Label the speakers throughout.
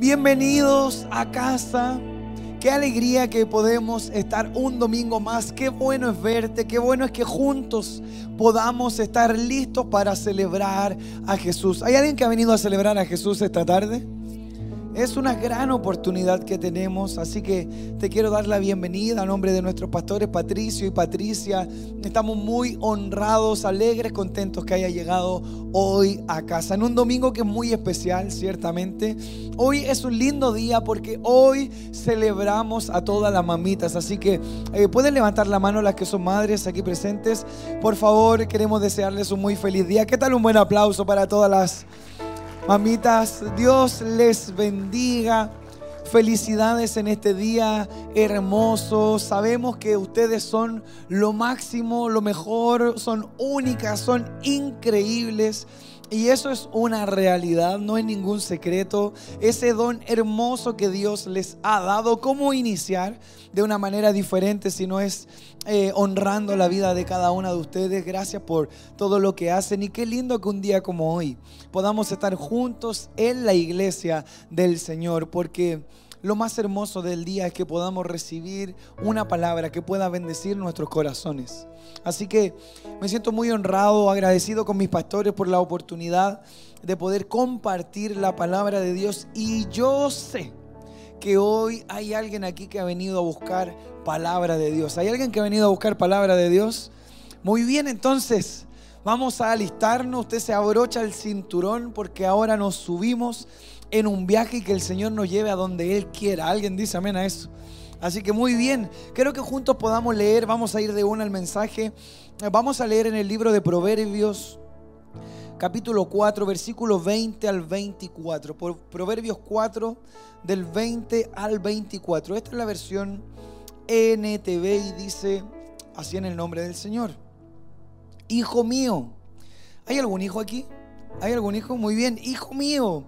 Speaker 1: Bienvenidos a casa. Qué alegría que podemos estar un domingo más. Qué bueno es verte. Qué bueno es que juntos podamos estar listos para celebrar a Jesús. ¿Hay alguien que ha venido a celebrar a Jesús esta tarde? Es una gran oportunidad que tenemos, así que te quiero dar la bienvenida a nombre de nuestros pastores Patricio y Patricia. Estamos muy honrados, alegres, contentos que haya llegado hoy a casa. En un domingo que es muy especial, ciertamente. Hoy es un lindo día porque hoy celebramos a todas las mamitas, así que eh, pueden levantar la mano las que son madres aquí presentes. Por favor, queremos desearles un muy feliz día. ¿Qué tal un buen aplauso para todas las Mamitas, Dios les bendiga. Felicidades en este día hermoso. Sabemos que ustedes son lo máximo, lo mejor, son únicas, son increíbles. Y eso es una realidad, no es ningún secreto. Ese don hermoso que Dios les ha dado, ¿cómo iniciar de una manera diferente si no es eh, honrando la vida de cada una de ustedes? Gracias por todo lo que hacen y qué lindo que un día como hoy podamos estar juntos en la iglesia del Señor, porque lo más hermoso del día es que podamos recibir una palabra que pueda bendecir nuestros corazones. Así que me siento muy honrado, agradecido con mis pastores por la oportunidad de poder compartir la palabra de Dios. Y yo sé que hoy hay alguien aquí que ha venido a buscar palabra de Dios. ¿Hay alguien que ha venido a buscar palabra de Dios? Muy bien, entonces vamos a alistarnos. Usted se abrocha el cinturón porque ahora nos subimos en un viaje y que el Señor nos lleve a donde Él quiera. Alguien dice amén a eso. Así que muy bien, creo que juntos podamos leer, vamos a ir de una al mensaje. Vamos a leer en el libro de Proverbios, capítulo 4, versículo 20 al 24. Proverbios 4, del 20 al 24. Esta es la versión NTV y dice así en el nombre del Señor. Hijo mío, ¿hay algún hijo aquí? ¿Hay algún hijo? Muy bien, hijo mío,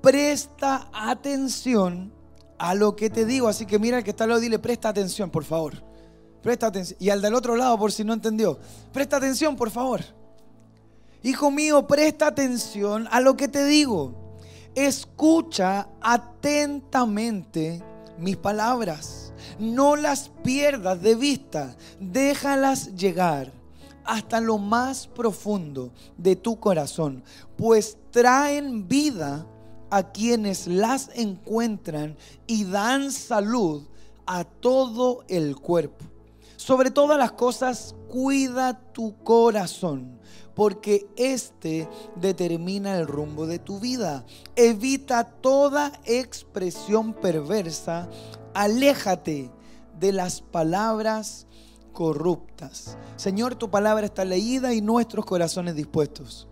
Speaker 1: presta atención a lo que te digo. Así que mira el que está al lado, dile, presta atención, por favor. Presta atención. Y al del otro lado, por si no entendió, presta atención, por favor. Hijo mío, presta atención a lo que te digo. Escucha atentamente mis palabras. No las pierdas de vista. Déjalas llegar hasta lo más profundo de tu corazón, pues traen vida a quienes las encuentran y dan salud a todo el cuerpo. Sobre todas las cosas, cuida tu corazón, porque este determina el rumbo de tu vida. Evita toda expresión perversa, aléjate de las palabras corruptas. Señor, tu palabra está leída y nuestros corazones dispuestos.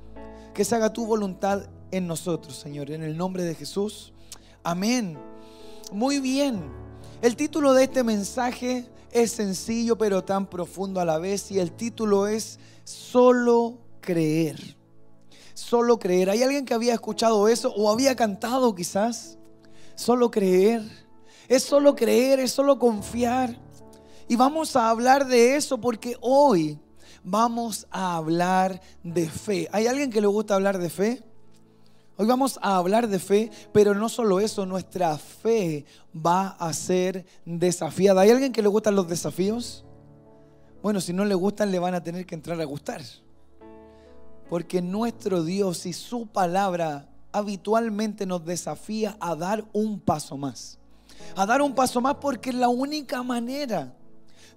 Speaker 1: Que se haga tu voluntad en nosotros, Señor, en el nombre de Jesús. Amén. Muy bien. El título de este mensaje es sencillo pero tan profundo a la vez y el título es Solo creer. Solo creer. ¿Hay alguien que había escuchado eso o había cantado quizás? Solo creer. Es solo creer, es solo confiar. Y vamos a hablar de eso porque hoy vamos a hablar de fe. ¿Hay alguien que le gusta hablar de fe? Hoy vamos a hablar de fe, pero no solo eso, nuestra fe va a ser desafiada. ¿Hay alguien que le gustan los desafíos? Bueno, si no le gustan, le van a tener que entrar a gustar. Porque nuestro Dios y su palabra habitualmente nos desafía a dar un paso más. A dar un paso más porque es la única manera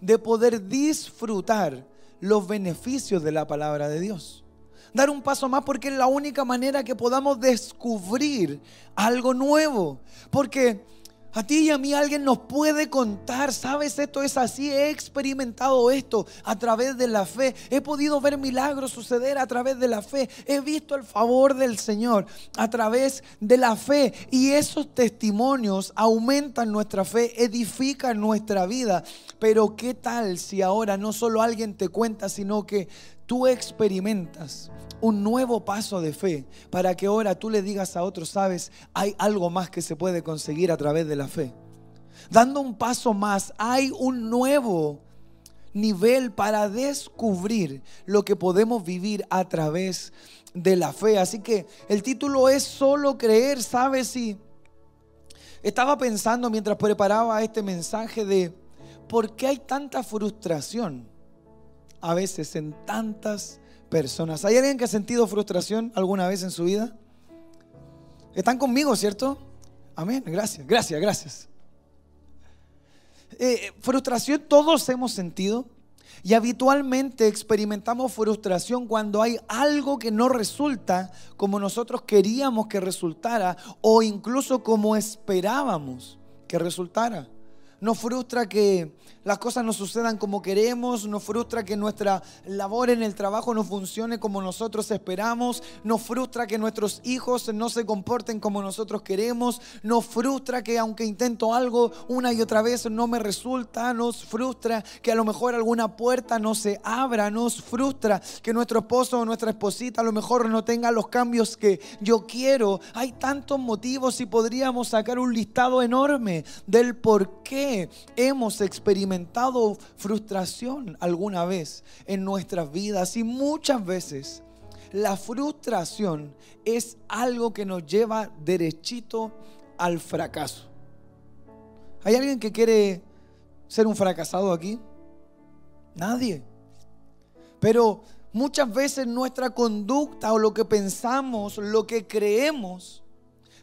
Speaker 1: de poder disfrutar los beneficios de la palabra de Dios dar un paso más porque es la única manera que podamos descubrir algo nuevo. Porque a ti y a mí alguien nos puede contar, sabes, esto es así, he experimentado esto a través de la fe, he podido ver milagros suceder a través de la fe, he visto el favor del Señor a través de la fe. Y esos testimonios aumentan nuestra fe, edifican nuestra vida. Pero ¿qué tal si ahora no solo alguien te cuenta, sino que tú experimentas un nuevo paso de fe para que ahora tú le digas a otros, sabes, hay algo más que se puede conseguir a través de la fe. Dando un paso más, hay un nuevo nivel para descubrir lo que podemos vivir a través de la fe. Así que el título es solo creer, ¿sabes? Si Estaba pensando mientras preparaba este mensaje de por qué hay tanta frustración a veces en tantas personas. ¿Hay alguien que ha sentido frustración alguna vez en su vida? ¿Están conmigo, cierto? Amén, gracias, gracias, gracias. Eh, frustración todos hemos sentido y habitualmente experimentamos frustración cuando hay algo que no resulta como nosotros queríamos que resultara o incluso como esperábamos que resultara. Nos frustra que las cosas no sucedan como queremos, nos frustra que nuestra labor en el trabajo no funcione como nosotros esperamos, nos frustra que nuestros hijos no se comporten como nosotros queremos, nos frustra que aunque intento algo una y otra vez no me resulta, nos frustra que a lo mejor alguna puerta no se abra, nos frustra que nuestro esposo o nuestra esposita a lo mejor no tenga los cambios que yo quiero. Hay tantos motivos y podríamos sacar un listado enorme del por qué hemos experimentado frustración alguna vez en nuestras vidas y muchas veces la frustración es algo que nos lleva derechito al fracaso. ¿Hay alguien que quiere ser un fracasado aquí? Nadie. Pero muchas veces nuestra conducta o lo que pensamos, lo que creemos,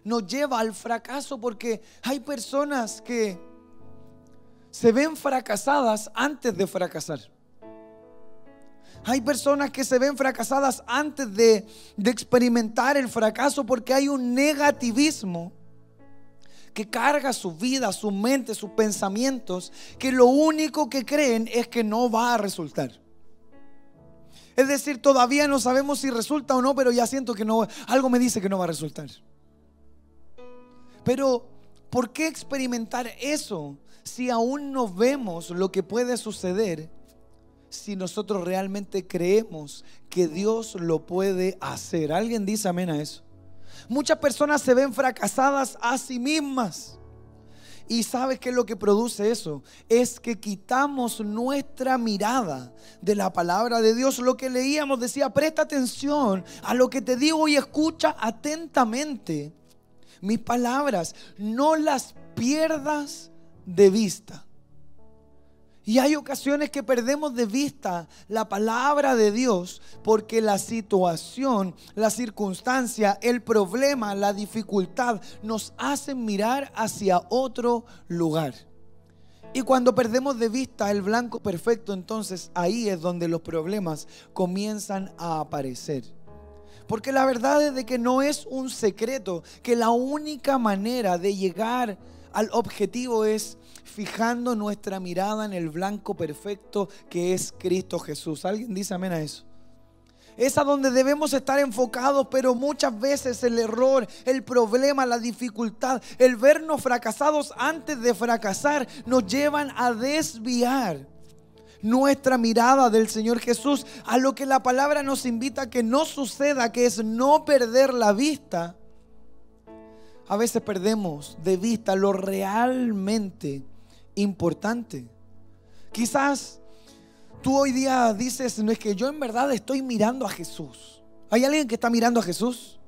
Speaker 1: nos lleva al fracaso porque hay personas que se ven fracasadas antes de fracasar. Hay personas que se ven fracasadas antes de, experimentar el fracaso porque hay un negativismo que carga su vida, su mente, sus pensamientos, que lo único que creen es que no va a resultar. Es decir, todavía no sabemos si resulta o no, pero ya siento que no, algo me dice que no va a resultar. Pero, ¿por qué experimentar eso si aún no vemos lo que puede suceder si nosotros realmente creemos que Dios lo puede hacer? ¿Alguien dice amén a eso? Muchas personas se ven fracasadas a sí mismas. ¿Y sabes qué es lo que produce eso? Es que quitamos nuestra mirada de la palabra de Dios. Lo que leíamos decía, presta atención a lo que te digo y escucha atentamente mis palabras. No las pierdas de vista. Y hay ocasiones que perdemos de vista la palabra de Dios porque la situación, la circunstancia, el problema, la dificultad nos hacen mirar hacia otro lugar. Y cuando perdemos de vista el blanco perfecto, entonces ahí es donde los problemas comienzan a aparecer. Porque la verdad es de que no es un secreto que la única manera de llegar al objetivo es fijando nuestra mirada en el blanco perfecto que es Cristo Jesús. ¿Alguien dice amén a eso? Es a donde debemos estar enfocados, pero muchas veces el error, el problema, la dificultad, el vernos fracasados antes de fracasar nos llevan a desviar nuestra mirada del Señor Jesús a lo que la palabra nos invita a que no suceda, que es no perder la vista a veces perdemos de vista lo realmente importante. Quizás tú hoy día dices, no es que yo en verdad estoy mirando a Jesús. ¿Hay alguien que está mirando a Jesús?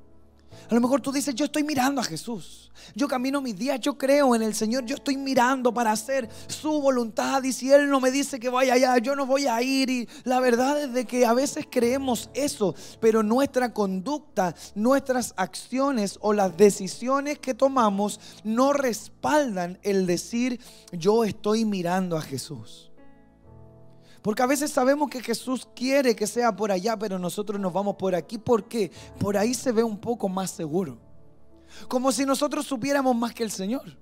Speaker 1: A lo mejor tú dices, yo estoy mirando a Jesús. Yo camino mis días, yo creo en el Señor, yo estoy mirando para hacer su voluntad. Y si Él no me dice que vaya allá, yo no voy a ir. Y la verdad es de que a veces creemos eso, pero nuestra conducta, nuestras acciones o las decisiones que tomamos no respaldan el decir, yo estoy mirando a Jesús. Porque a veces sabemos que Jesús quiere que sea por allá, pero nosotros nos vamos por aquí. ¿Por qué? Por ahí se ve un poco más seguro. Como si nosotros supiéramos más que el Señor.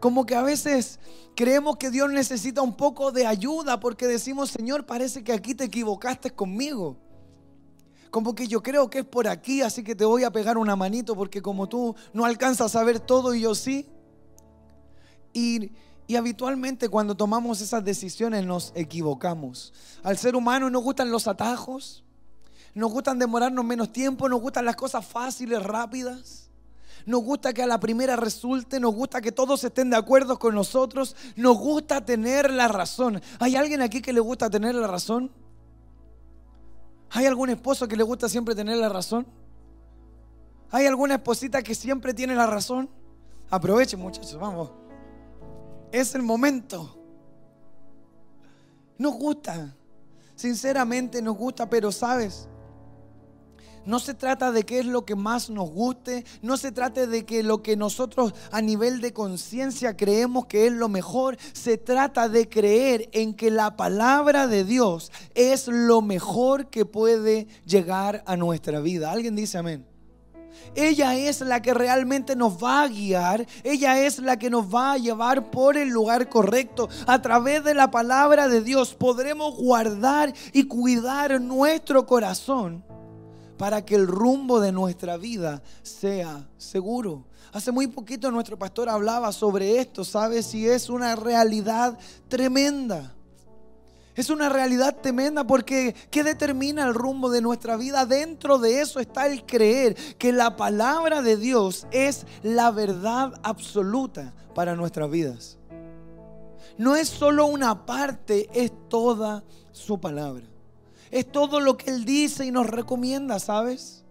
Speaker 1: Como que a veces creemos que Dios necesita un poco de ayuda porque decimos, Señor, parece que aquí te equivocaste conmigo. Como que yo creo que es por aquí, así que te voy a pegar una manito porque como tú no alcanzas a ver todo y yo sí. Y y habitualmente cuando tomamos esas decisiones nos equivocamos. Al ser humano nos gustan los atajos, nos gustan demorarnos menos tiempo, nos gustan las cosas fáciles, rápidas. Nos gusta que a la primera resulte, nos gusta que todos estén de acuerdo con nosotros, nos gusta tener la razón. ¿Hay alguien aquí que le gusta tener la razón? ¿Hay algún esposo que le gusta siempre tener la razón? ¿Hay alguna esposita que siempre tiene la razón? Aprovechen muchachos, vamos. Es el momento. Nos gusta. Sinceramente nos gusta, pero sabes, no se trata de qué es lo que más nos guste, no se trata de que lo que nosotros a nivel de conciencia creemos que es lo mejor, se trata de creer en que la palabra de Dios es lo mejor que puede llegar a nuestra vida. ¿Alguien dice amén? Ella es la que realmente nos va a guiar. Ella es la que nos va a llevar por el lugar correcto. A través de la palabra de Dios podremos guardar y cuidar nuestro corazón para que el rumbo de nuestra vida sea seguro. Hace muy poquito nuestro pastor hablaba sobre esto, ¿sabes? Y es una realidad tremenda. Es una realidad tremenda porque ¿qué determina el rumbo de nuestra vida? Dentro de eso está el creer que la palabra de Dios es la verdad absoluta para nuestras vidas. No es solo una parte, es toda su palabra. Es todo lo que Él dice y nos recomienda, ¿sabes?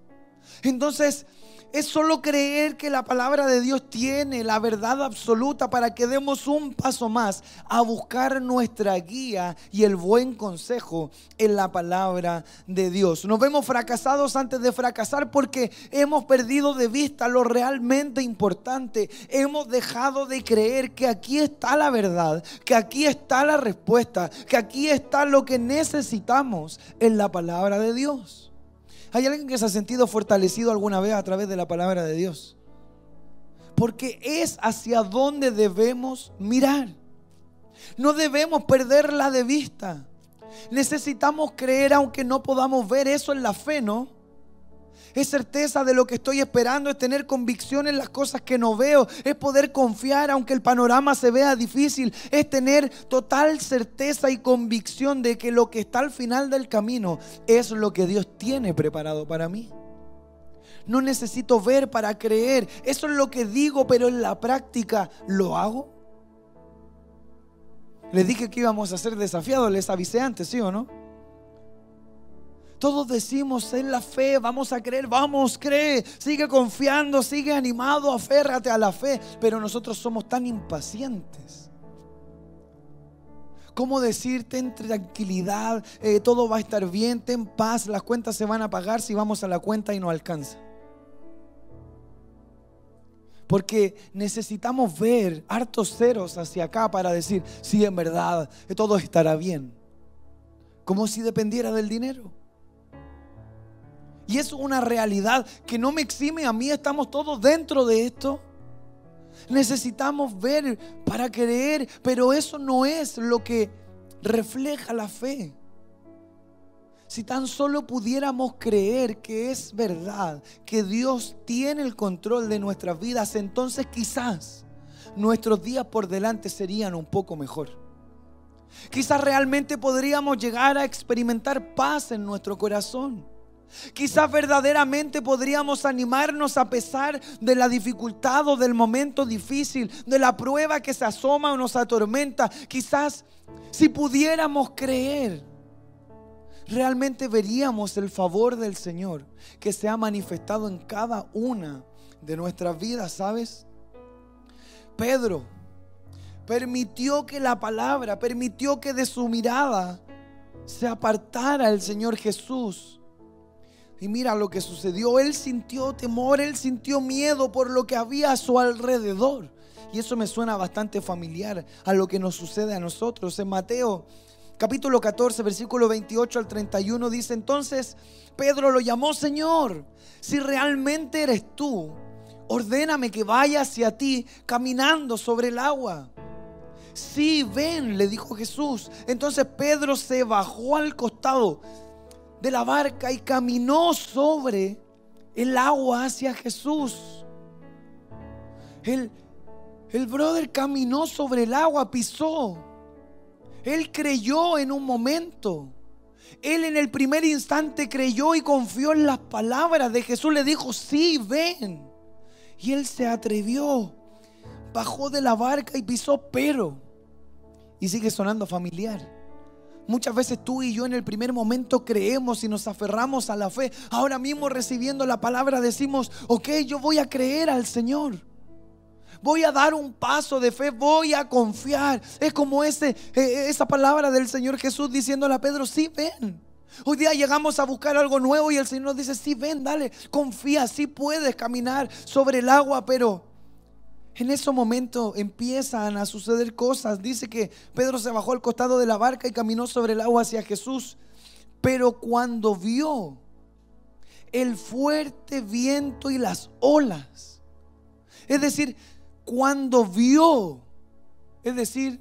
Speaker 1: Entonces, es solo creer que la palabra de Dios tiene la verdad absoluta para que demos un paso más a buscar nuestra guía y el buen consejo en la palabra de Dios. Nos vemos fracasados antes de fracasar porque hemos perdido de vista lo realmente importante. Hemos dejado de creer que aquí está la verdad, que aquí está la respuesta, que aquí está lo que necesitamos en la palabra de Dios. ¿Hay alguien que se ha sentido fortalecido alguna vez a través de la palabra de Dios? Porque es hacia donde debemos mirar. No debemos perderla de vista. Necesitamos creer aunque no podamos ver eso en la fe, ¿no? Es certeza de lo que estoy esperando, es tener convicción en las cosas que no veo, es poder confiar aunque el panorama se vea difícil, es tener total certeza y convicción de que lo que está al final del camino es lo que Dios tiene preparado para mí. No necesito ver para creer, eso es lo que digo, pero en la práctica lo hago. Les dije que íbamos a ser desafiados, les avisé antes, ¿sí o no? Todos decimos en la fe, vamos a creer, vamos, cree, sigue confiando, sigue animado, aférrate a la fe. Pero nosotros somos tan impacientes. ¿Cómo decirte en tranquilidad, eh, todo va a estar bien, ten paz, las cuentas se van a pagar si vamos a la cuenta y no alcanza? Porque necesitamos ver hartos ceros hacia acá para decir, sí, en verdad, todo estará bien. Como si dependiera del dinero. Y es una realidad que no me exime a mí, estamos todos dentro de esto. Necesitamos ver para creer, pero eso no es lo que refleja la fe. Si tan solo pudiéramos creer que es verdad, que Dios tiene el control de nuestras vidas, entonces quizás nuestros días por delante serían un poco mejor. Quizás realmente podríamos llegar a experimentar paz en nuestro corazón. Quizás verdaderamente podríamos animarnos a pesar de la dificultad o del momento difícil, de la prueba que se asoma o nos atormenta. Quizás si pudiéramos creer, realmente veríamos el favor del Señor que se ha manifestado en cada una de nuestras vidas, ¿sabes? Pedro permitió que la palabra, permitió que de su mirada se apartara el Señor Jesús y mira lo que sucedió. Él sintió temor, él sintió miedo por lo que había a su alrededor. Y eso me suena bastante familiar a lo que nos sucede a nosotros. En Mateo capítulo 14, versículo 28 al 31 dice, entonces Pedro lo llamó Señor, si realmente eres tú, ordéname que vaya hacia ti caminando sobre el agua. Sí, ven, le dijo Jesús. Entonces Pedro se bajó al costado de la barca y caminó sobre el agua hacia Jesús. El, el brother caminó sobre el agua, pisó. Él creyó en un momento. Él en el primer instante creyó y confió en las palabras de Jesús. Le dijo, sí, ven. Y él se atrevió. Bajó de la barca y pisó, pero. Y sigue sonando familiar. Muchas veces tú y yo en el primer momento creemos y nos aferramos a la fe. Ahora mismo recibiendo la palabra decimos, ok, yo voy a creer al Señor. Voy a dar un paso de fe, voy a confiar. Es como ese, eh, esa palabra del Señor Jesús diciéndole a Pedro, sí, ven. Hoy día llegamos a buscar algo nuevo y el Señor nos dice, sí, ven, dale, confía, sí puedes caminar sobre el agua, pero en ese momento empiezan a suceder cosas. Dice que Pedro se bajó al costado de la barca y caminó sobre el agua hacia Jesús. Pero cuando vio el fuerte viento y las olas, es decir, cuando vio, es decir,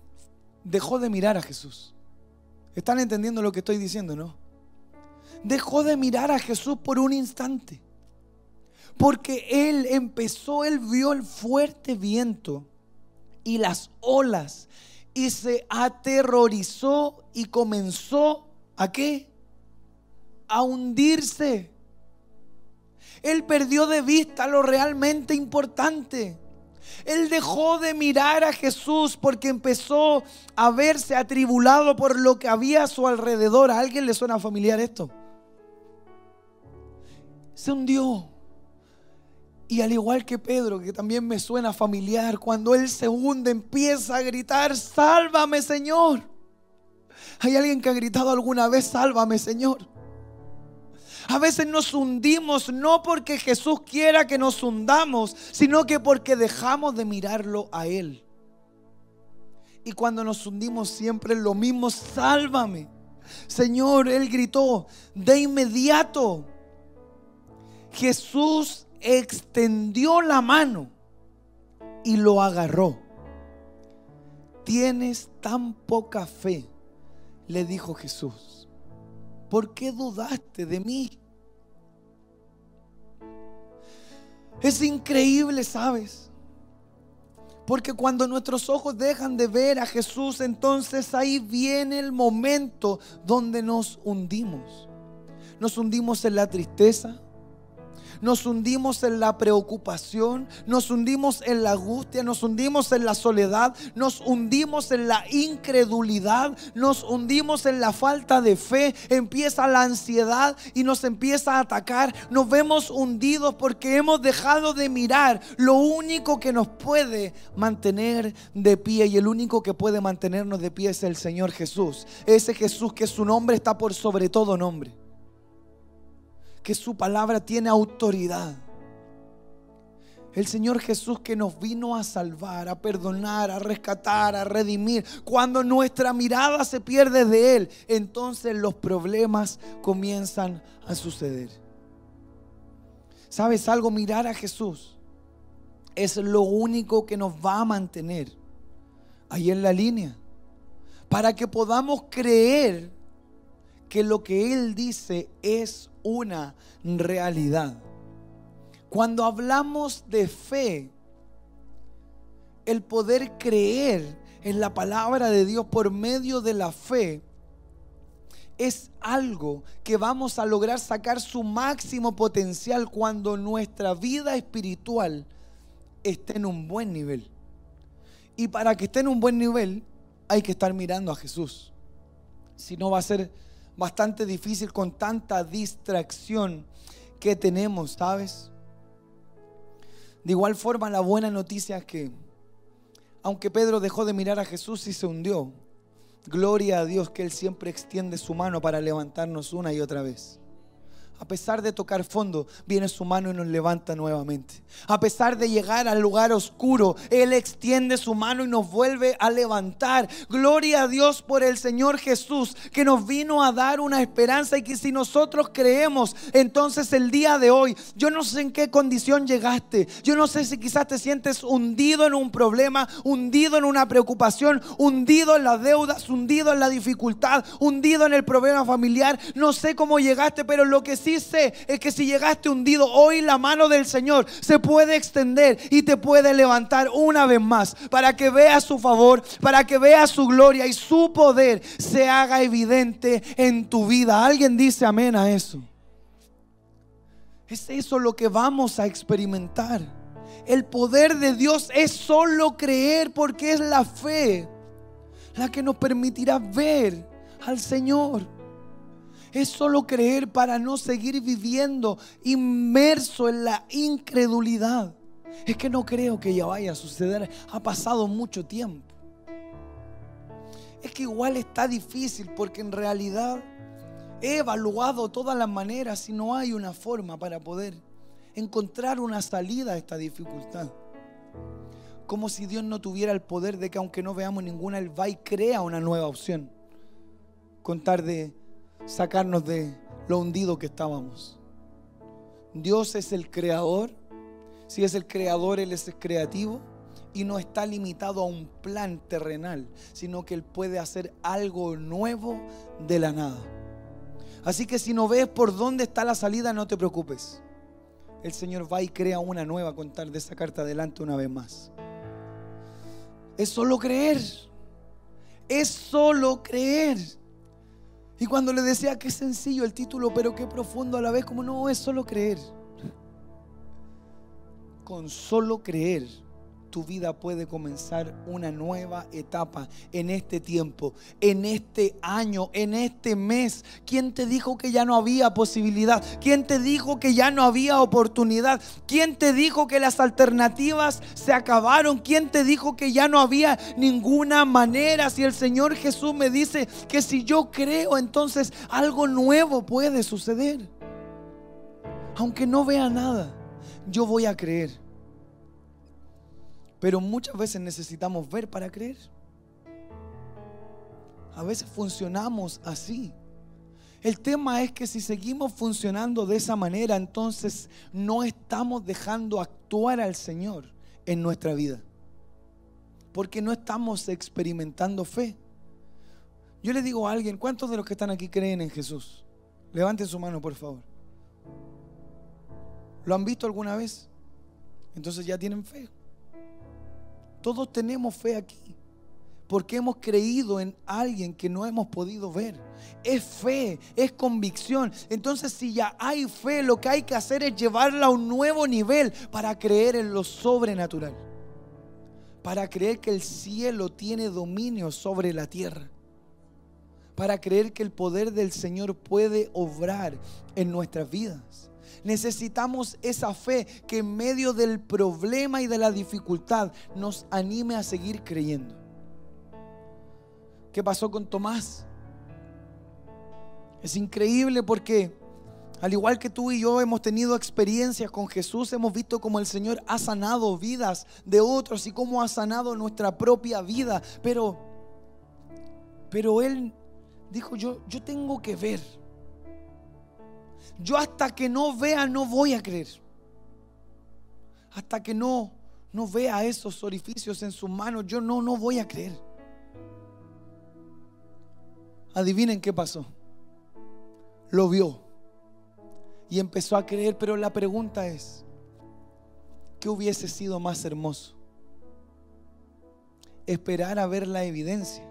Speaker 1: dejó de mirar a Jesús. ¿Están entendiendo lo que estoy diciendo, no? Dejó de mirar a Jesús por un instante. Porque él empezó, él vio el fuerte viento y las olas y se aterrorizó y comenzó a qué? A hundirse. Él perdió de vista lo realmente importante. Él dejó de mirar a Jesús porque empezó a verse atribulado por lo que había a su alrededor. ¿A alguien le suena familiar esto? Se hundió. Y al igual que Pedro, que también me suena familiar, cuando él se hunde empieza a gritar, sálvame Señor. ¿Hay alguien que ha gritado alguna vez, sálvame Señor? A veces nos hundimos no porque Jesús quiera que nos hundamos, sino que porque dejamos de mirarlo a Él. Y cuando nos hundimos siempre lo mismo, sálvame. Señor, Él gritó, de inmediato. Jesús extendió la mano y lo agarró. Tienes tan poca fe, le dijo Jesús. ¿Por qué dudaste de mí? Es increíble, ¿sabes? Porque cuando nuestros ojos dejan de ver a Jesús, entonces ahí viene el momento donde nos hundimos. Nos hundimos en la tristeza, nos hundimos en la preocupación, nos hundimos en la angustia, nos hundimos en la soledad, nos hundimos en la incredulidad, nos hundimos en la falta de fe, empieza la ansiedad y nos empieza a atacar, nos vemos hundidos porque hemos dejado de mirar lo único que nos puede mantener de pie y el único que puede mantenernos de pie es el Señor Jesús, ese Jesús que su nombre está por sobre todo nombre que su palabra tiene autoridad. El Señor Jesús que nos vino a salvar, a perdonar, a rescatar, a redimir. Cuando nuestra mirada se pierde de Él, entonces los problemas comienzan a suceder. ¿Sabes algo? Mirar a Jesús es lo único que nos va a mantener ahí en la línea. Para que podamos creer que lo que Él dice es una realidad. Cuando hablamos de fe, el poder creer en la palabra de Dios por medio de la fe es algo que vamos a lograr sacar su máximo potencial cuando nuestra vida espiritual esté en un buen nivel. Y para que esté en un buen nivel hay que estar mirando a Jesús. Si no va a ser bastante difícil con tanta distracción que tenemos, ¿sabes? De igual forma, la buena noticia es que, aunque Pedro dejó de mirar a Jesús y se hundió, gloria a Dios que Él siempre extiende su mano para levantarnos una y otra vez. A pesar de tocar fondo, viene su mano y nos levanta nuevamente. A pesar de llegar al lugar oscuro, Él extiende su mano y nos vuelve a levantar. Gloria a Dios por el Señor Jesús que nos vino a dar una esperanza y que si nosotros creemos, entonces el día de hoy, yo no sé en qué condición llegaste. Yo no sé si quizás te sientes hundido en un problema, hundido en una preocupación, hundido en las deudas, hundido en la dificultad, hundido en el problema familiar. No sé cómo llegaste, pero lo que sí dice es que si llegaste hundido, hoy la mano del Señor se puede extender y te puede levantar una vez más para que veas su favor, para que veas su gloria y su poder se haga evidente en tu vida. Alguien dice amén a eso. Es eso lo que vamos a experimentar. El poder de Dios es solo creer porque es la fe la que nos permitirá ver al Señor. Es solo creer para no seguir viviendo inmerso en la incredulidad. Es que no creo que ya vaya a suceder. Ha pasado mucho tiempo. Es que igual está difícil porque en realidad he evaluado todas las maneras y no hay una forma para poder encontrar una salida a esta dificultad. Como si Dios no tuviera el poder de que aunque no veamos ninguna, Él va y crea una nueva opción. Contar de sacarnos de lo hundido que estábamos. Dios es el creador. Si es el creador, Él es el creativo. Y no está limitado a un plan terrenal, sino que Él puede hacer algo nuevo de la nada. Así que si no ves por dónde está la salida, no te preocupes. El Señor va y crea una nueva contar de sacarte adelante una vez más. Es solo creer. Es solo creer. Y cuando le decía que sencillo el título, pero qué profundo a la vez, como no, es solo creer. Con solo creer tu vida puede comenzar una nueva etapa en este tiempo, en este año, en este mes. ¿Quién te dijo que ya no había posibilidad? ¿Quién te dijo que ya no había oportunidad? ¿Quién te dijo que las alternativas se acabaron? ¿Quién te dijo que ya no había ninguna manera? Si el Señor Jesús me dice que si yo creo, entonces algo nuevo puede suceder. Aunque no vea nada, yo voy a creer. Pero muchas veces necesitamos ver para creer. A veces funcionamos así. El tema es que si seguimos funcionando de esa manera, entonces no estamos dejando actuar al Señor en nuestra vida. Porque no estamos experimentando fe. Yo le digo a alguien, ¿cuántos de los que están aquí creen en Jesús? Levanten su mano, por favor. ¿Lo han visto alguna vez? Entonces ya tienen fe. Todos tenemos fe aquí. Porque hemos creído en alguien que no hemos podido ver. Es fe, es convicción. Entonces si ya hay fe, lo que hay que hacer es llevarla a un nuevo nivel para creer en lo sobrenatural. Para creer que el cielo tiene dominio sobre la tierra. Para creer que el poder del Señor puede obrar en nuestras vidas. Necesitamos esa fe que en medio del problema y de la dificultad nos anime a seguir creyendo. ¿Qué pasó con Tomás? Es increíble porque al igual que tú y yo hemos tenido experiencias con Jesús, hemos visto cómo el Señor ha sanado vidas de otros y cómo ha sanado nuestra propia vida. Pero, pero Él dijo, yo, yo tengo que ver. Yo hasta que no vea no voy a creer. Hasta que no no vea esos orificios en sus manos, yo no no voy a creer. Adivinen qué pasó. Lo vio y empezó a creer, pero la pregunta es, ¿qué hubiese sido más hermoso? ¿Esperar a ver la evidencia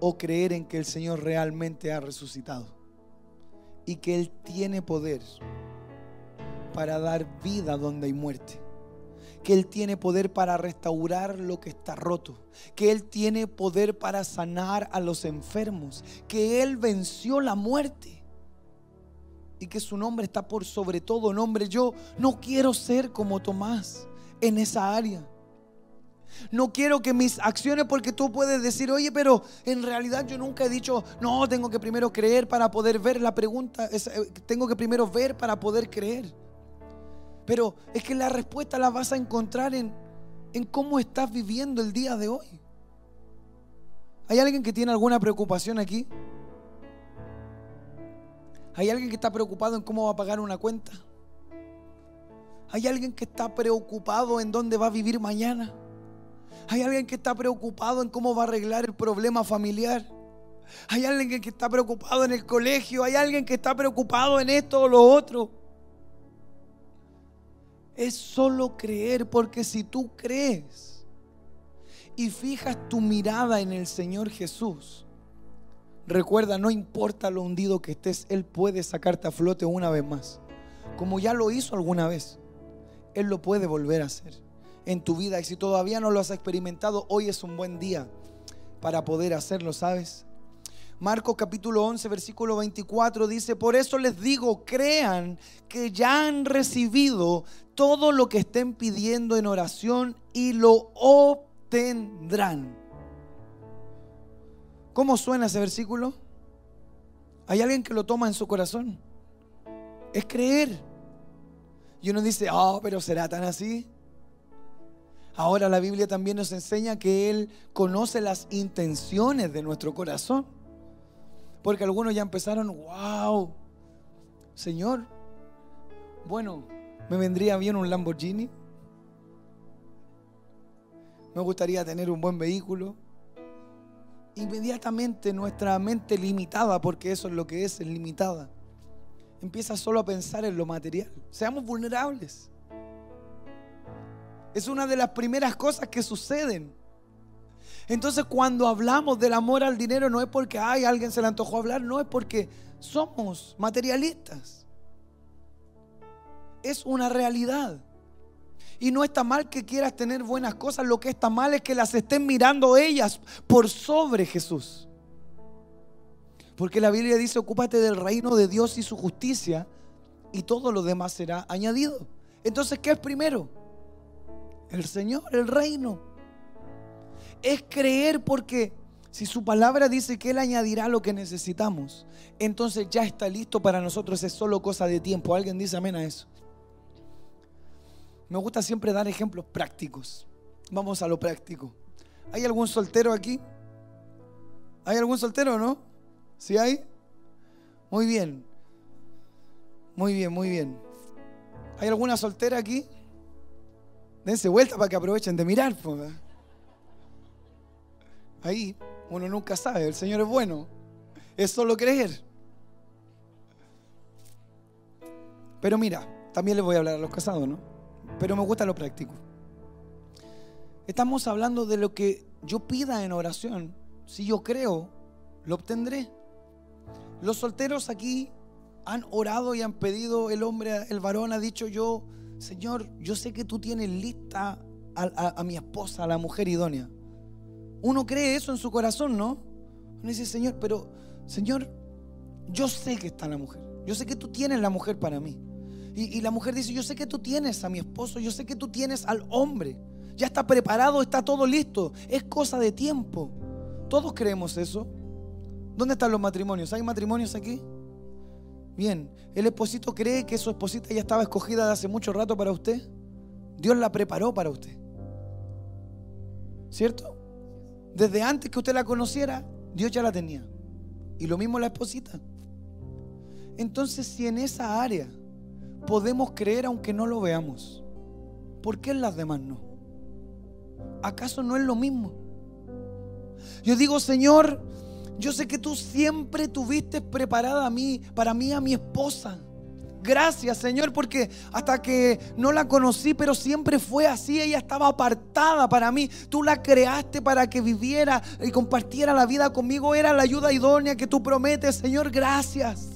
Speaker 1: o creer en que el Señor realmente ha resucitado? Y que Él tiene poder para dar vida donde hay muerte. Que Él tiene poder para restaurar lo que está roto. Que Él tiene poder para sanar a los enfermos. Que Él venció la muerte. Y que su nombre está por sobre todo nombre. Yo no quiero ser como Tomás en esa área. No quiero que mis acciones, porque tú puedes decir, oye, pero en realidad yo nunca he dicho, no, tengo que primero creer para poder ver. La pregunta es, eh, tengo que primero ver para poder creer. Pero es que la respuesta la vas a encontrar en, en cómo estás viviendo el día de hoy. ¿Hay alguien que tiene alguna preocupación aquí? ¿Hay alguien que está preocupado en cómo va a pagar una cuenta? ¿Hay alguien que está preocupado en dónde va a vivir mañana? Hay alguien que está preocupado en cómo va a arreglar el problema familiar. Hay alguien que está preocupado en el colegio. Hay alguien que está preocupado en esto o lo otro. Es solo creer, porque si tú crees y fijas tu mirada en el Señor Jesús, recuerda, no importa lo hundido que estés, Él puede sacarte a flote una vez más. Como ya lo hizo alguna vez, Él lo puede volver a hacer en tu vida. Y si todavía no lo has experimentado, hoy es un buen día para poder hacerlo, ¿sabes? Marcos capítulo 11, versículo 24 dice, por eso les digo, crean que ya han recibido todo lo que estén pidiendo en oración y lo obtendrán. ¿Cómo suena ese versículo? ¿Hay alguien que lo toma en su corazón? Es creer. Y uno dice, oh, pero ¿será tan así? Ahora la Biblia también nos enseña que Él conoce las intenciones de nuestro corazón. Porque algunos ya empezaron, wow, Señor, bueno, me vendría bien un Lamborghini. Me gustaría tener un buen vehículo. Inmediatamente nuestra mente limitada, porque eso es lo que es, es limitada, empieza solo a pensar en lo material. Seamos vulnerables. Es una de las primeras cosas que suceden. Entonces cuando hablamos del amor al dinero no es porque ay, alguien se le antojó hablar, no es porque somos materialistas. Es una realidad. Y no está mal que quieras tener buenas cosas, lo que está mal es que las estén mirando ellas por sobre Jesús. Porque la Biblia dice, ocúpate del reino de Dios y su justicia y todo lo demás será añadido. Entonces, ¿qué es primero? El Señor, el reino. Es creer porque si su palabra dice que Él añadirá lo que necesitamos, entonces ya está listo para nosotros, es solo cosa de tiempo. ¿Alguien dice amén a eso? Me gusta siempre dar ejemplos prácticos. Vamos a lo práctico. ¿Hay algún soltero aquí? ¿Hay algún soltero o no? ¿Sí hay? Muy bien. Muy bien, muy bien. ¿Hay alguna soltera aquí? Dense vuelta para que aprovechen de mirar. Ahí uno nunca sabe, el Señor es bueno. Es solo creer. Pero mira, también les voy a hablar a los casados, ¿no? Pero me gusta lo práctico. Estamos hablando de lo que yo pida en oración. Si yo creo, lo obtendré. Los solteros aquí han orado y han pedido, el hombre, el varón ha dicho yo Señor, yo sé que tú tienes lista a, mi esposa, a la mujer idónea. Uno cree eso en su corazón, ¿no? Uno dice, Señor, pero, Señor, yo sé que está la mujer. Yo sé que tú tienes la mujer para mí. Y, y, la mujer dice, yo sé que tú tienes a mi esposo, yo sé que tú tienes al hombre. Ya está preparado, está todo listo. Es cosa de tiempo. Todos creemos eso. ¿Dónde están los matrimonios? ¿Hay matrimonios aquí? Bien, ¿el esposito cree que su esposita ya estaba escogida de hace mucho rato para usted? Dios la preparó para usted. ¿Cierto? Desde antes que usted la conociera, Dios ya la tenía. Y lo mismo la esposita. Entonces, si en esa área podemos creer aunque no lo veamos, ¿por qué en las demás no? ¿Acaso no es lo mismo? Yo digo, Señor, yo sé que tú siempre tuviste preparada a mí, para mí, a mi esposa. Gracias, Señor, porque hasta que no la conocí, pero siempre fue así. Ella estaba apartada para mí. Tú la creaste para que viviera y compartiera la vida conmigo. Era la ayuda idónea que tú prometes, Señor. Gracias.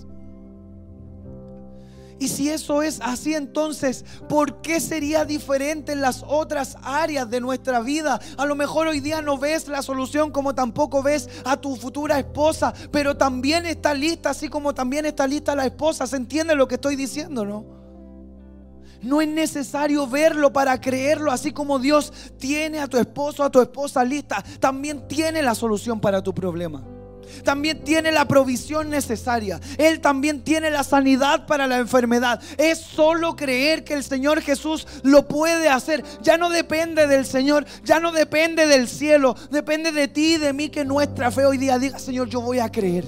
Speaker 1: Y si eso es así, entonces, ¿por qué sería diferente en las otras áreas de nuestra vida? A lo mejor hoy día no ves la solución como tampoco ves a tu futura esposa, pero también está lista, así como también está lista la esposa. ¿Se entiende lo que estoy diciendo, no? No es necesario verlo para creerlo, así como Dios tiene a tu esposo, a tu esposa lista, también tiene la solución para tu problema también tiene la provisión necesaria. Él también tiene la sanidad para la enfermedad. Es solo creer que el Señor Jesús lo puede hacer. Ya no depende del Señor, ya no depende del cielo, depende de ti y de mí que nuestra fe hoy día diga, Señor, yo voy a creer.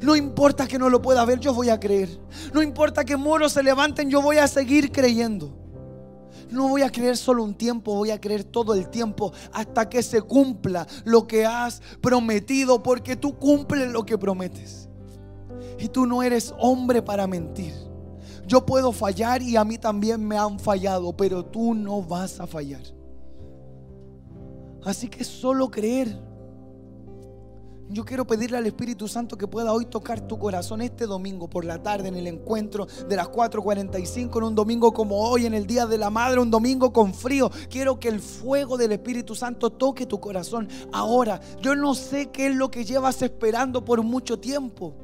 Speaker 1: No importa que no lo pueda ver, yo voy a creer. No importa que muros se levanten, yo voy a seguir creyendo. No voy a creer solo un tiempo, voy a creer todo el tiempo hasta que se cumpla lo que has prometido, porque tú cumples lo que prometes. Y tú no eres hombre para mentir. Yo puedo fallar y a mí también me han fallado, pero tú no vas a fallar. Así que solo creer. Yo quiero pedirle al Espíritu Santo que pueda hoy tocar tu corazón este domingo por la tarde en el encuentro de las 4.45 en un domingo como hoy, en el Día de la Madre, un domingo con frío. Quiero que el fuego del Espíritu Santo toque tu corazón ahora. Yo no sé qué es lo que llevas esperando por mucho tiempo.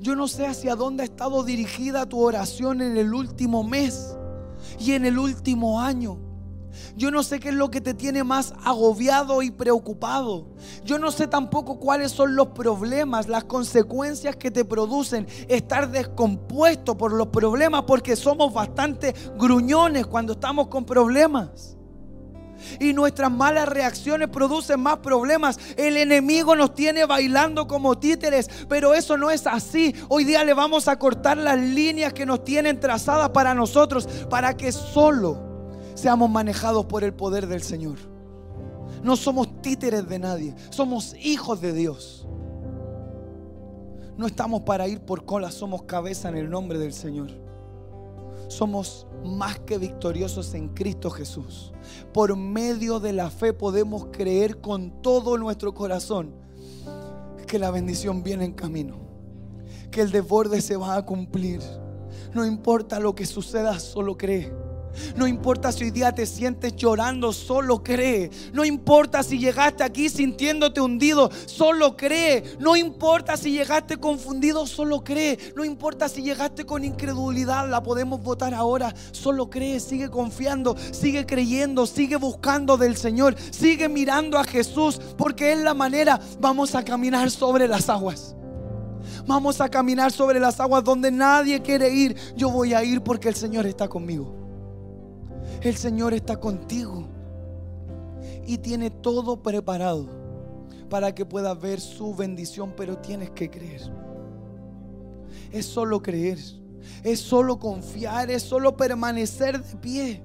Speaker 1: Yo no sé hacia dónde ha estado dirigida tu oración en el último mes y en el último año. Yo no sé qué es lo que te tiene más agobiado y preocupado. Yo no sé tampoco cuáles son los problemas, las consecuencias que te producen estar descompuesto por los problemas, porque somos bastante gruñones cuando estamos con problemas. Y nuestras malas reacciones producen más problemas. El enemigo nos tiene bailando como títeres, pero eso no es así. Hoy día le vamos a cortar las líneas que nos tienen trazadas para nosotros, para que solo seamos manejados por el poder del Señor. No somos títeres de nadie, somos hijos de Dios. No estamos para ir por cola, somos cabeza en el nombre del Señor. Somos más que victoriosos en Cristo Jesús. Por medio de la fe podemos creer con todo nuestro corazón que la bendición viene en camino, que el desborde se va a cumplir. No importa lo que suceda, solo cree. No importa si hoy día te sientes llorando, solo cree. No importa si llegaste aquí sintiéndote hundido, solo cree. No importa si llegaste confundido, solo cree. No importa si llegaste con incredulidad, la podemos votar ahora. Solo cree, sigue confiando, sigue creyendo, sigue buscando del Señor, sigue mirando a Jesús, porque es la manera, vamos a caminar sobre las aguas. Vamos a caminar sobre las aguas donde nadie quiere ir. Yo voy a ir porque el Señor está conmigo. El Señor está contigo y tiene todo preparado para que puedas ver su bendición, pero tienes que creer. Es solo creer, es solo confiar, es solo permanecer de pie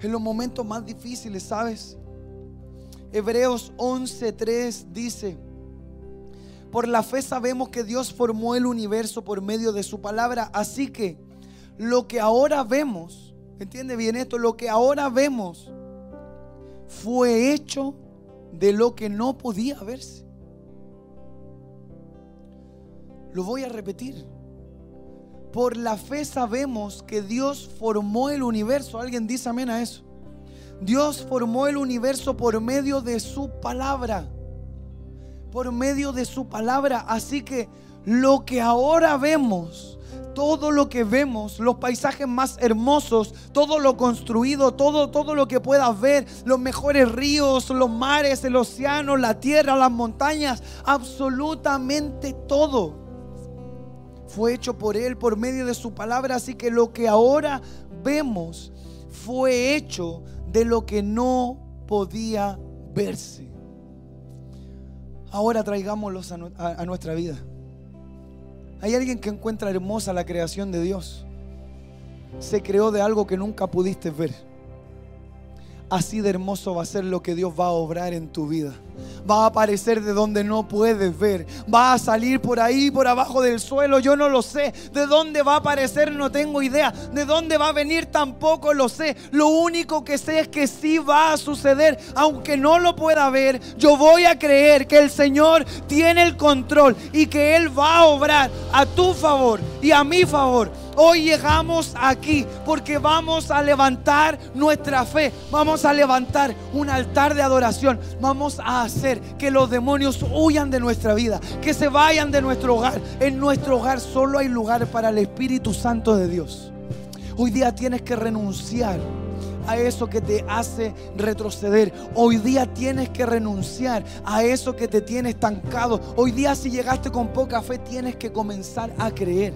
Speaker 1: en los momentos más difíciles, ¿sabes? Hebreos 11:3 dice, por la fe sabemos que Dios formó el universo por medio de su palabra, así que lo que ahora vemos ¿Entiende bien esto? Lo que ahora vemos fue hecho de lo que no podía verse. Lo voy a repetir. Por la fe sabemos que Dios formó el universo. ¿Alguien dice amén a eso? Dios formó el universo por medio de su palabra. Por medio de su palabra. Así que lo que ahora vemos todo lo que vemos, los paisajes más hermosos, todo lo construido, todo, todo lo que puedas ver, los mejores ríos, los mares, el océano, la tierra, las montañas, absolutamente todo fue hecho por Él, por medio de su palabra. Así que lo que ahora vemos fue hecho de lo que no podía verse. Ahora traigámoslos a, a nuestra vida. Hay alguien que encuentra hermosa la creación de Dios. Se creó de algo que nunca pudiste ver. Así de hermoso va a ser lo que Dios va a obrar en tu vida va a aparecer de donde no puedes ver. Va a salir por ahí, por abajo del suelo. Yo no lo sé. De dónde va a aparecer no tengo idea. De dónde va a venir tampoco lo sé. Lo único que sé es que sí va a suceder. Aunque no lo pueda ver, yo voy a creer que el Señor tiene el control y que Él va a obrar a tu favor y a mi favor Hoy llegamos aquí porque vamos a levantar nuestra fe. Vamos a levantar un altar de adoración. Vamos a hacer que los demonios huyan de nuestra vida, que se vayan de nuestro hogar. En nuestro hogar solo hay lugar para el Espíritu Santo de Dios. Hoy día tienes que renunciar a eso que te hace retroceder. Hoy día tienes que renunciar a eso que te tiene estancado. Hoy día si llegaste con poca fe tienes que comenzar a creer.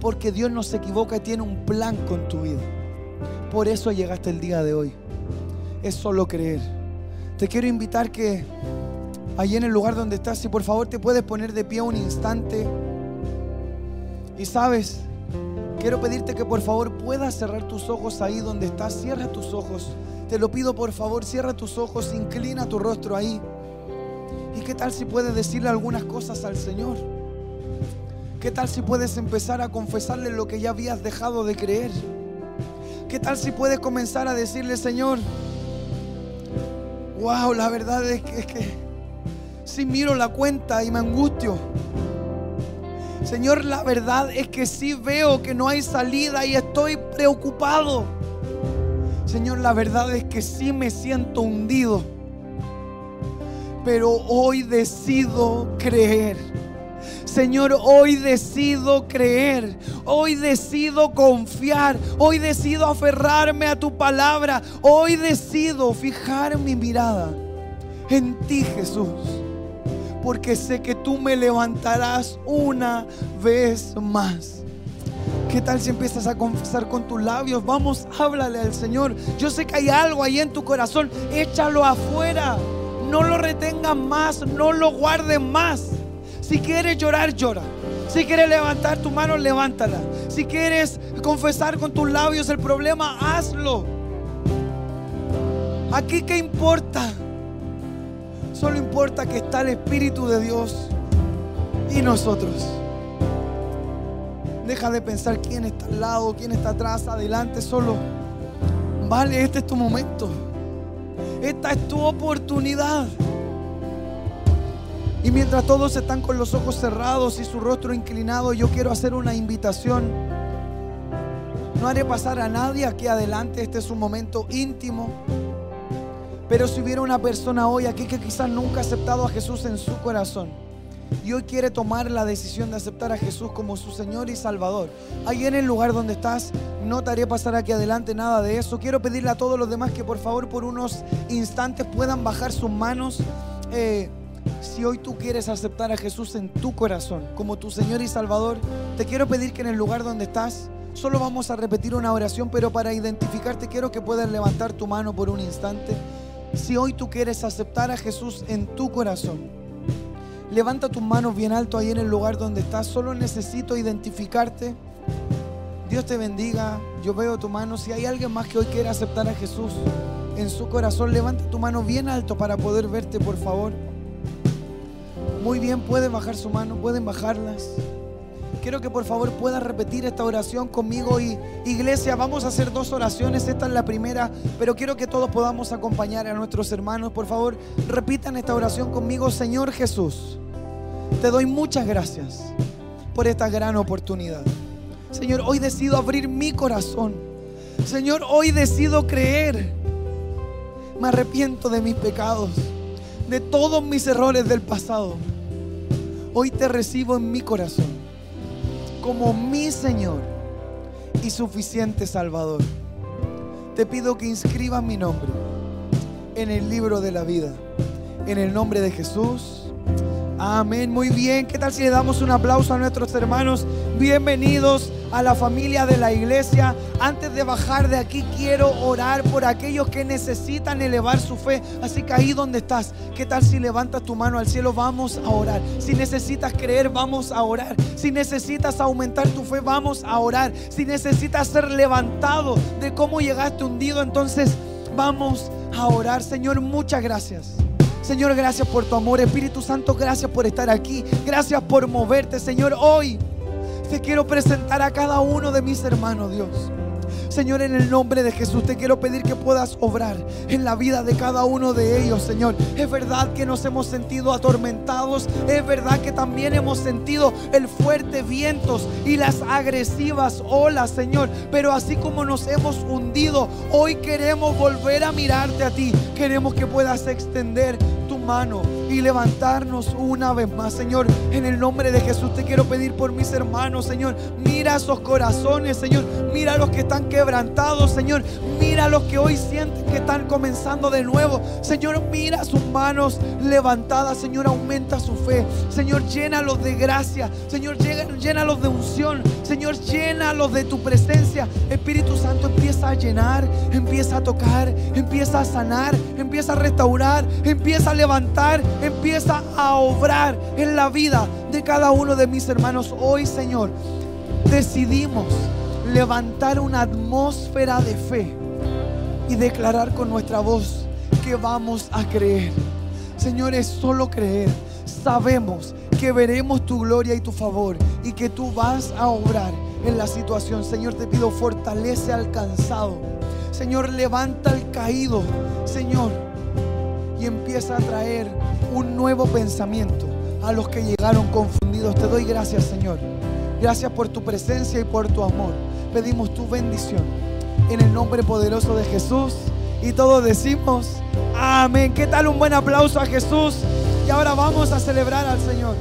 Speaker 1: Porque Dios no se equivoca y tiene un plan con tu vida. Por eso llegaste el día de hoy. Es solo creer. Te quiero invitar que allí en el lugar donde estás, si por favor te puedes poner de pie un instante. Y sabes, quiero pedirte que por favor puedas cerrar tus ojos ahí donde estás. Cierra tus ojos. Te lo pido por favor, cierra tus ojos, inclina tu rostro ahí. ¿Y qué tal si puedes decirle algunas cosas al Señor? ¿Qué tal si puedes empezar a confesarle lo que ya habías dejado de creer? ¿Qué tal si puedes comenzar a decirle, Señor, wow, la verdad es que, si miro la cuenta y me angustio. Señor, la verdad es que sí veo que no hay salida y estoy preocupado. Señor, la verdad es que sí me siento hundido. Pero hoy decido creer. Señor, hoy decido creer, hoy decido confiar, hoy decido aferrarme a tu palabra, hoy decido fijar mi mirada en ti, Jesús porque sé que tú me levantarás una vez más. ¿Qué tal si empiezas a confesar con tus labios? Vamos, háblale al Señor. Yo sé que hay algo ahí en tu corazón. Échalo afuera. No lo retengas más. No lo guardes más. Si quieres llorar, llora. Si quieres levantar tu mano, levántala. Si quieres confesar con tus labios el problema, hazlo. Aquí qué importa. Solo importa que está el Espíritu de Dios y nosotros. Deja de pensar quién está al lado, quién está atrás, adelante, solo. Vale, este es tu momento. Esta es tu oportunidad. Y mientras todos están con los ojos cerrados y su rostro inclinado, yo quiero hacer una invitación. No haré pasar a nadie aquí adelante. Este es un momento íntimo. Pero si hubiera una persona hoy aquí que quizás nunca ha aceptado a Jesús en su corazón y hoy quiere tomar la decisión de aceptar a Jesús como su Señor y Salvador, ahí en el lugar donde estás, no te haré pasar aquí adelante nada de eso. Quiero pedirle a todos los demás que por favor por unos instantes puedan bajar sus manos. Eh, si hoy tú quieres aceptar a Jesús en tu corazón como tu Señor y Salvador, te quiero pedir que en el lugar donde estás, solo vamos a repetir una oración, pero para identificarte quiero que puedas levantar tu mano por un instante. Si hoy tú quieres aceptar a Jesús en tu corazón, levanta tus manos bien alto ahí en el lugar donde estás. Solo necesito identificarte. Dios te bendiga. Yo veo tu mano. Si hay alguien más que hoy quiere aceptar a Jesús en su corazón, levanta tu mano bien alto para poder verte, por favor. Muy bien, pueden bajar su mano, pueden bajarlas. Quiero que por favor puedas repetir esta oración conmigo y iglesia, vamos a hacer dos oraciones, esta es la primera, pero quiero que todos podamos acompañar a nuestros hermanos. Por favor, repitan esta oración conmigo, Señor Jesús. Te doy muchas gracias por esta gran oportunidad. Señor, hoy decido abrir mi corazón. Señor, hoy decido creer. Me arrepiento de mis pecados, de todos mis errores del pasado. Hoy te recibo en mi corazón como mi Señor y suficiente Salvador. Te pido que inscribas mi nombre en el libro de la vida. En el nombre de Jesús. Amén. Muy bien. ¿Qué tal si le damos un aplauso a nuestros hermanos? Bienvenidos a la familia de la iglesia. Antes de bajar de aquí, quiero orar por aquellos que necesitan elevar su fe. Así que ahí donde estás, ¿qué tal si levantas tu mano al cielo? Vamos a orar. Si necesitas creer, vamos a orar. Si necesitas aumentar tu fe, vamos a orar. Si necesitas ser levantado de cómo llegaste hundido, entonces vamos a orar. Señor, muchas gracias. Señor, gracias por tu amor. Espíritu Santo, gracias por estar aquí. Gracias por moverte, Señor. Hoy te quiero presentar a cada uno de mis hermanos, Dios. Señor, en el nombre de Jesús te quiero pedir que puedas obrar en la vida de cada uno de ellos, Señor. Es verdad que nos hemos sentido atormentados, es verdad que también hemos sentido el fuerte vientos y las agresivas olas, Señor. Pero así como nos hemos hundido, hoy queremos volver a mirarte a ti. Queremos que puedas extender mano y levantarnos una vez más, Señor. En el nombre de Jesús te quiero pedir por mis hermanos, Señor. Mira esos corazones, Señor. Mira los que están quebrantados, Señor. Mira los que hoy sienten que están comenzando de nuevo. Señor, mira sus manos levantadas, Señor. Aumenta su fe. Señor, llénalos de gracia. Señor, llénalos de unción. Señor, llénalos de tu presencia. Espíritu Santo empieza a llenar, empieza a tocar, empieza a sanar, empieza a restaurar, empieza a levantar empieza a obrar en la vida de cada uno de mis hermanos. Hoy, Señor, decidimos levantar una atmósfera de fe y declarar con nuestra voz que vamos a creer. Señor, es solo creer. Sabemos que veremos tu gloria y tu favor y que tú vas a obrar en la situación. Señor, te pido fortalece al cansado. Señor, levanta al caído. Señor, y empieza a traer un nuevo pensamiento a los que llegaron confundidos. Te doy gracias, Señor. Gracias por tu presencia y por tu amor. Pedimos tu bendición en el nombre poderoso de Jesús. Y todos decimos, amén. ¿Qué tal un buen aplauso a Jesús? Y ahora vamos a celebrar al Señor.